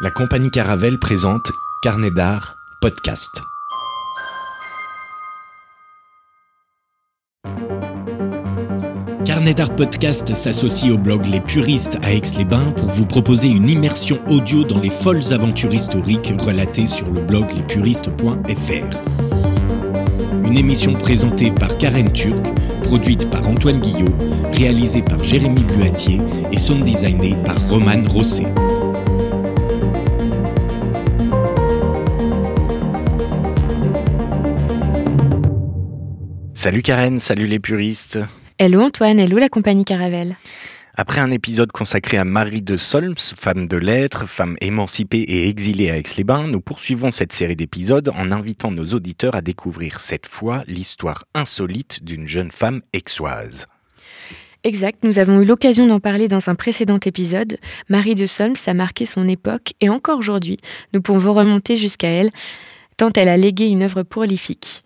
La compagnie Caravelle présente Carnet d'art podcast. Carnet d'art podcast s'associe au blog Les Puristes à Aix-les-Bains pour vous proposer une immersion audio dans les folles aventures historiques relatées sur le blog lespuristes.fr. Une émission présentée par Karen Turc, produite par Antoine Guillot, réalisée par Jérémy Buatier et sound designée par Roman Rosset. Salut Karen, salut les puristes. Hello Antoine, hello la compagnie Caravelle. Après un épisode consacré à Marie de Solms, femme de lettres, femme émancipée et exilée à Aix-les-Bains, nous poursuivons cette série d'épisodes en invitant nos auditeurs à découvrir cette fois l'histoire insolite d'une jeune femme aixoise. Exact, nous avons eu l'occasion d'en parler dans un précédent épisode. Marie de Solms a marqué son époque et encore aujourd'hui, nous pouvons remonter jusqu'à elle, tant elle a légué une œuvre prolifique.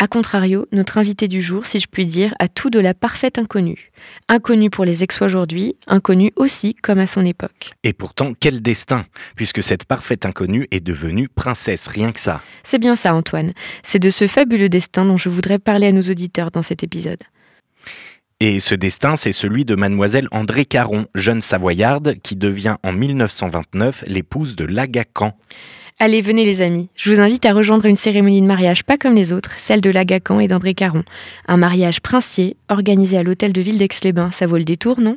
A contrario, notre invité du jour, si je puis dire, a tout de la parfaite inconnue. Inconnue pour les ex aujourd'hui, inconnue aussi comme à son époque. Et pourtant, quel destin, puisque cette parfaite inconnue est devenue princesse, rien que ça. C'est bien ça, Antoine. C'est de ce fabuleux destin dont je voudrais parler à nos auditeurs dans cet épisode. Et ce destin, c'est celui de mademoiselle André Caron, jeune savoyarde, qui devient en 1929 l'épouse de Lagacan. Allez, venez les amis, je vous invite à rejoindre une cérémonie de mariage pas comme les autres, celle de Lagacan et d'André Caron. Un mariage princier, organisé à l'hôtel de ville d'Aix-les-Bains, ça vaut le détour, non?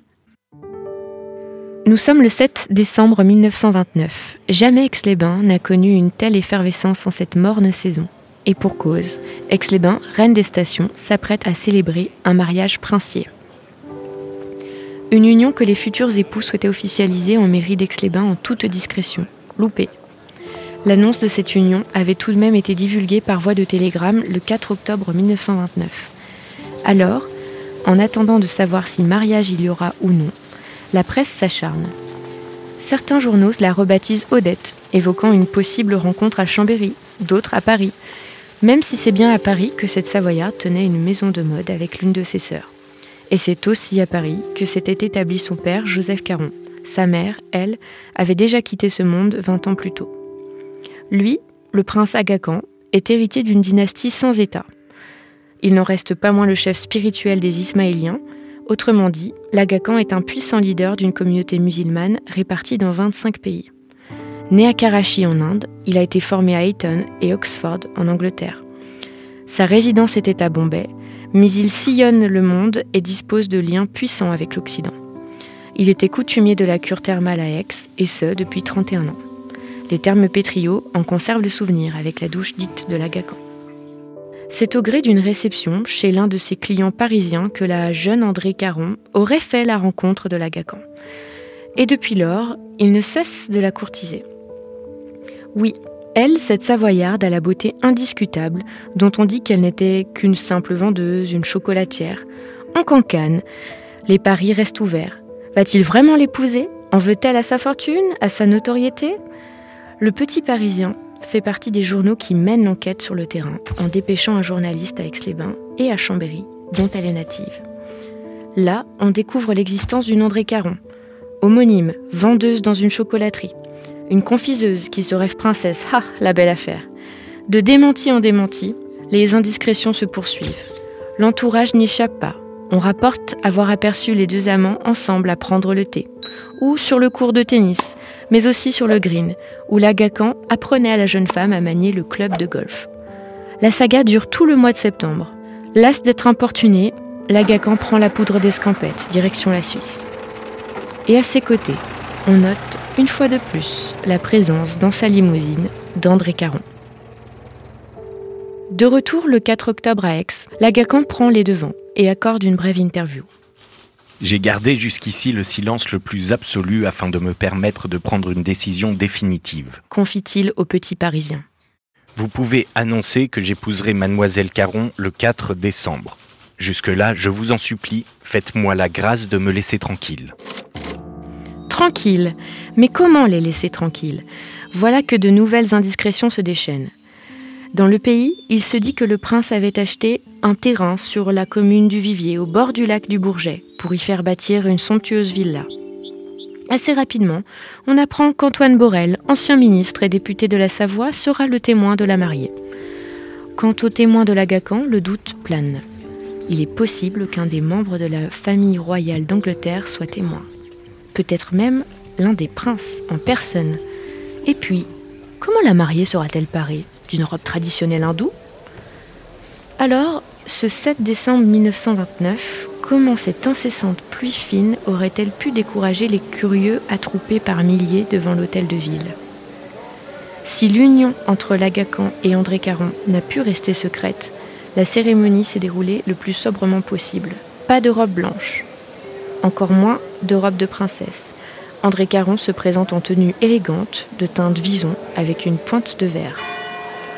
Nous sommes le 7 décembre 1929. Jamais Aix-les-Bains n'a connu une telle effervescence en cette morne saison. Et pour cause, Aix-les-Bains, reine des stations, s'apprête à célébrer un mariage princier. Une union que les futurs époux souhaitaient officialiser en mairie d'Aix-les-Bains en toute discrétion. Loupé. L'annonce de cette union avait tout de même été divulguée par voie de télégramme le 4 octobre 1929. Alors, en attendant de savoir si mariage il y aura ou non, la presse s'acharne. Certains journaux la rebaptisent Odette, évoquant une possible rencontre à Chambéry, d'autres à Paris, même si c'est bien à Paris que cette Savoyarde tenait une maison de mode avec l'une de ses sœurs. Et c'est aussi à Paris que s'était établi son père, Joseph Caron. Sa mère, elle, avait déjà quitté ce monde 20 ans plus tôt. Lui, le prince Aga est héritier d'une dynastie sans État. Il n'en reste pas moins le chef spirituel des Ismaéliens. Autrement dit, l'Aga est un puissant leader d'une communauté musulmane répartie dans 25 pays. Né à Karachi en Inde, il a été formé à Eton et Oxford en Angleterre. Sa résidence était à Bombay, mais il sillonne le monde et dispose de liens puissants avec l'Occident. Il était coutumier de la cure thermale à Aix, et ce depuis 31 ans. Les termes pétriaux en conservent le souvenir avec la douche dite de l'Agacan. C'est au gré d'une réception chez l'un de ses clients parisiens que la jeune André Caron aurait fait la rencontre de l'Agacan. Et depuis lors, il ne cesse de la courtiser. Oui, elle, cette Savoyarde à la beauté indiscutable, dont on dit qu'elle n'était qu'une simple vendeuse, une chocolatière, en cancane, les paris restent ouverts. Va-t-il vraiment l'épouser? En veut-elle à sa fortune, à sa notoriété? Le Petit Parisien fait partie des journaux qui mènent l'enquête sur le terrain en dépêchant un journaliste à Aix-les-Bains et à Chambéry, dont elle est native. Là, on découvre l'existence d'une André Caron, homonyme, vendeuse dans une chocolaterie, une confiseuse qui se rêve princesse, ah, la belle affaire. De démenti en démenti, les indiscrétions se poursuivent. L'entourage n'échappe pas. On rapporte avoir aperçu les deux amants ensemble à prendre le thé, ou sur le cours de tennis, mais aussi sur le green, où l'Agacan apprenait à la jeune femme à manier le club de golf. La saga dure tout le mois de septembre. Las d'être importuné, l'Agacan prend la poudre d'escampette, direction la Suisse. Et à ses côtés, on note une fois de plus la présence dans sa limousine d'André Caron. De retour le 4 octobre à Aix, l'Agacan prend les devants et accorde une brève interview. J'ai gardé jusqu'ici le silence le plus absolu afin de me permettre de prendre une décision définitive. Confie-t-il au petit Parisien. Vous pouvez annoncer que j'épouserai mademoiselle Caron le 4 décembre. Jusque-là, je vous en supplie, faites-moi la grâce de me laisser tranquille. Tranquille Mais comment les laisser tranquilles? Voilà que de nouvelles indiscrétions se déchaînent. Dans le pays, il se dit que le prince avait acheté un terrain sur la commune du Vivier, au bord du lac du Bourget, pour y faire bâtir une somptueuse villa. Assez rapidement, on apprend qu'Antoine Borel, ancien ministre et député de la Savoie, sera le témoin de la mariée. Quant au témoin de l'Agacan, le doute plane. Il est possible qu'un des membres de la famille royale d'Angleterre soit témoin. Peut-être même l'un des princes en personne. Et puis, comment la mariée sera-t-elle parée? D'une robe traditionnelle hindoue? Alors, ce 7 décembre 1929, comment cette incessante pluie fine aurait-elle pu décourager les curieux attroupés par milliers devant l'hôtel de ville Si l'union entre Lagacan et André Caron n'a pu rester secrète, la cérémonie s'est déroulée le plus sobrement possible. Pas de robe blanche, encore moins de robe de princesse. André Caron se présente en tenue élégante, de teinte vison, avec une pointe de verre.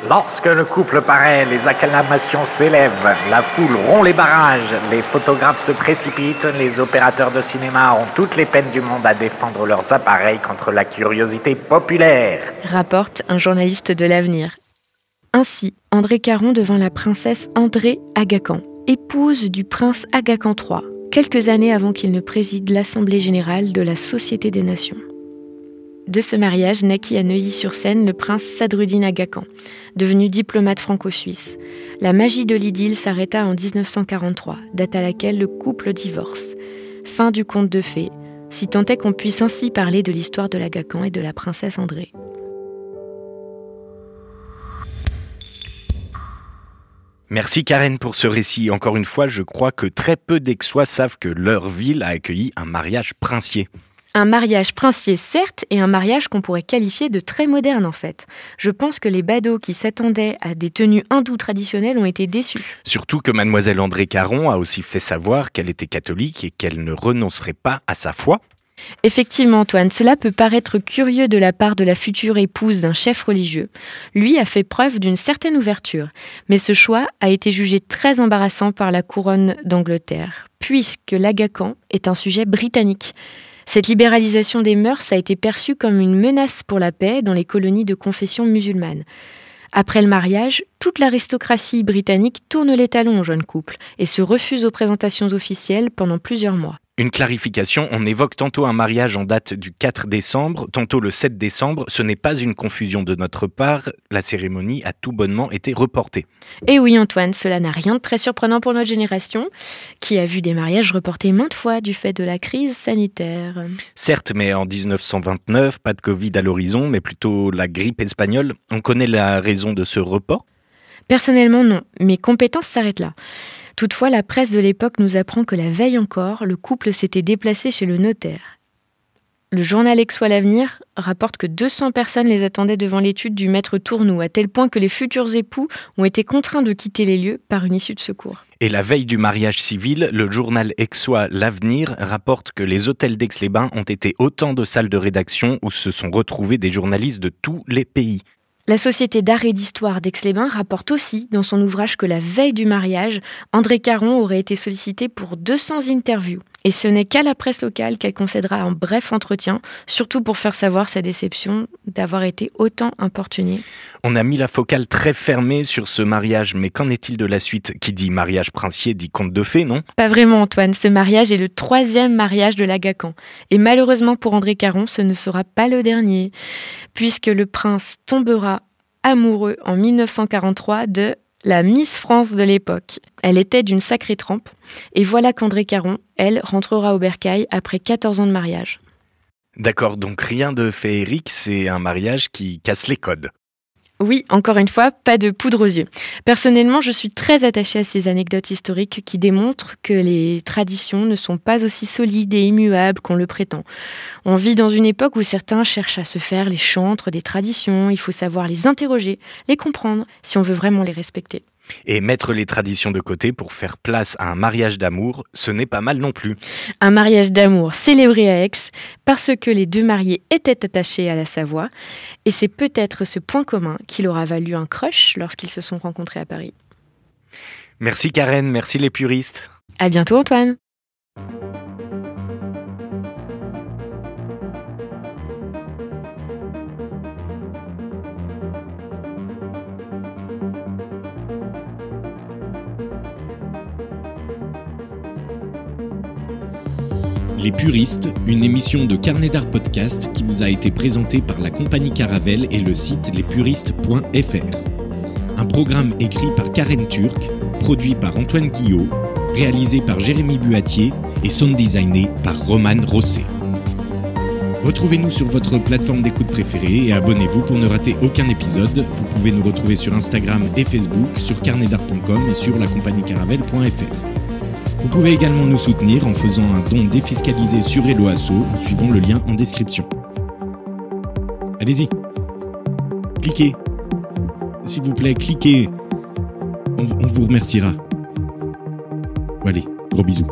Lorsque le couple paraît, les acclamations s'élèvent, la foule rompt les barrages, les photographes se précipitent, les opérateurs de cinéma ont toutes les peines du monde à défendre leurs appareils contre la curiosité populaire. Rapporte un journaliste de l'avenir. Ainsi, André Caron devint la princesse André Agacan, épouse du prince Agacan III, quelques années avant qu'il ne préside l'Assemblée générale de la Société des Nations. De ce mariage naquit à Neuilly-sur-Seine le prince Sadruddin Agacan, devenu diplomate franco-suisse. La magie de l'idylle s'arrêta en 1943, date à laquelle le couple divorce. Fin du conte de fées, si tant est qu'on puisse ainsi parler de l'histoire de l'Agacan et de la princesse André. Merci Karen pour ce récit. Encore une fois, je crois que très peu d'Aixois savent que leur ville a accueilli un mariage princier. Un mariage princier, certes, et un mariage qu'on pourrait qualifier de très moderne en fait. Je pense que les badauds qui s'attendaient à des tenues hindoues traditionnelles ont été déçus. Surtout que mademoiselle André Caron a aussi fait savoir qu'elle était catholique et qu'elle ne renoncerait pas à sa foi. Effectivement, Antoine, cela peut paraître curieux de la part de la future épouse d'un chef religieux. Lui a fait preuve d'une certaine ouverture, mais ce choix a été jugé très embarrassant par la couronne d'Angleterre, puisque l'Agacan est un sujet britannique. Cette libéralisation des mœurs a été perçue comme une menace pour la paix dans les colonies de confession musulmane. Après le mariage, toute l'aristocratie britannique tourne les talons au jeune couple et se refuse aux présentations officielles pendant plusieurs mois. Une clarification, on évoque tantôt un mariage en date du 4 décembre, tantôt le 7 décembre. Ce n'est pas une confusion de notre part, la cérémonie a tout bonnement été reportée. Et oui Antoine, cela n'a rien de très surprenant pour notre génération, qui a vu des mariages reportés maintes fois du fait de la crise sanitaire. Certes, mais en 1929, pas de Covid à l'horizon, mais plutôt la grippe espagnole. On connaît la raison de ce report? Personnellement non, mes compétences s'arrêtent là. Toutefois, la presse de l'époque nous apprend que la veille encore, le couple s'était déplacé chez le notaire. Le journal Exois l'Avenir rapporte que 200 personnes les attendaient devant l'étude du maître Tournou, à tel point que les futurs époux ont été contraints de quitter les lieux par une issue de secours. Et la veille du mariage civil, le journal Exois L'Avenir rapporte que les hôtels d'Aix-les-Bains ont été autant de salles de rédaction où se sont retrouvés des journalistes de tous les pays. La Société d'art et d'histoire d'Aix-les-Bains rapporte aussi dans son ouvrage que la veille du mariage, André Caron aurait été sollicité pour 200 interviews. Et ce n'est qu'à la presse locale qu'elle concédera un bref entretien, surtout pour faire savoir sa déception d'avoir été autant importunée. On a mis la focale très fermée sur ce mariage, mais qu'en est-il de la suite? Qui dit mariage princier dit conte de fées, non? Pas vraiment, Antoine. Ce mariage est le troisième mariage de l'Agacan. Et malheureusement pour André Caron, ce ne sera pas le dernier, puisque le prince tombera amoureux en 1943 de la Miss France de l'époque. Elle était d'une sacrée trempe, et voilà qu'André Caron, elle, rentrera au bercail après 14 ans de mariage. D'accord, donc rien de féerique, c'est un mariage qui casse les codes. Oui, encore une fois, pas de poudre aux yeux. Personnellement, je suis très attachée à ces anecdotes historiques qui démontrent que les traditions ne sont pas aussi solides et immuables qu'on le prétend. On vit dans une époque où certains cherchent à se faire les chantres des traditions, il faut savoir les interroger, les comprendre, si on veut vraiment les respecter. Et mettre les traditions de côté pour faire place à un mariage d'amour, ce n'est pas mal non plus. Un mariage d'amour célébré à Aix parce que les deux mariés étaient attachés à la Savoie, et c'est peut-être ce point commun qui leur a valu un crush lorsqu'ils se sont rencontrés à Paris. Merci Karen, merci les puristes. À bientôt Antoine. Les Puristes, une émission de Carnet d'Art Podcast qui vous a été présentée par la compagnie Caravelle et le site lespuristes.fr. Un programme écrit par Karen Turc, produit par Antoine Guillot, réalisé par Jérémy Buatier et sound designé par Roman Rosset. Retrouvez-nous sur votre plateforme d'écoute préférée et abonnez-vous pour ne rater aucun épisode. Vous pouvez nous retrouver sur Instagram et Facebook, sur carnetdart.com et sur lacompagniecaravelle.fr. Vous pouvez également nous soutenir en faisant un don défiscalisé sur Eloasso en suivant le lien en description. Allez-y. Cliquez. S'il vous plaît, cliquez. On, on vous remerciera. Allez, gros bisous.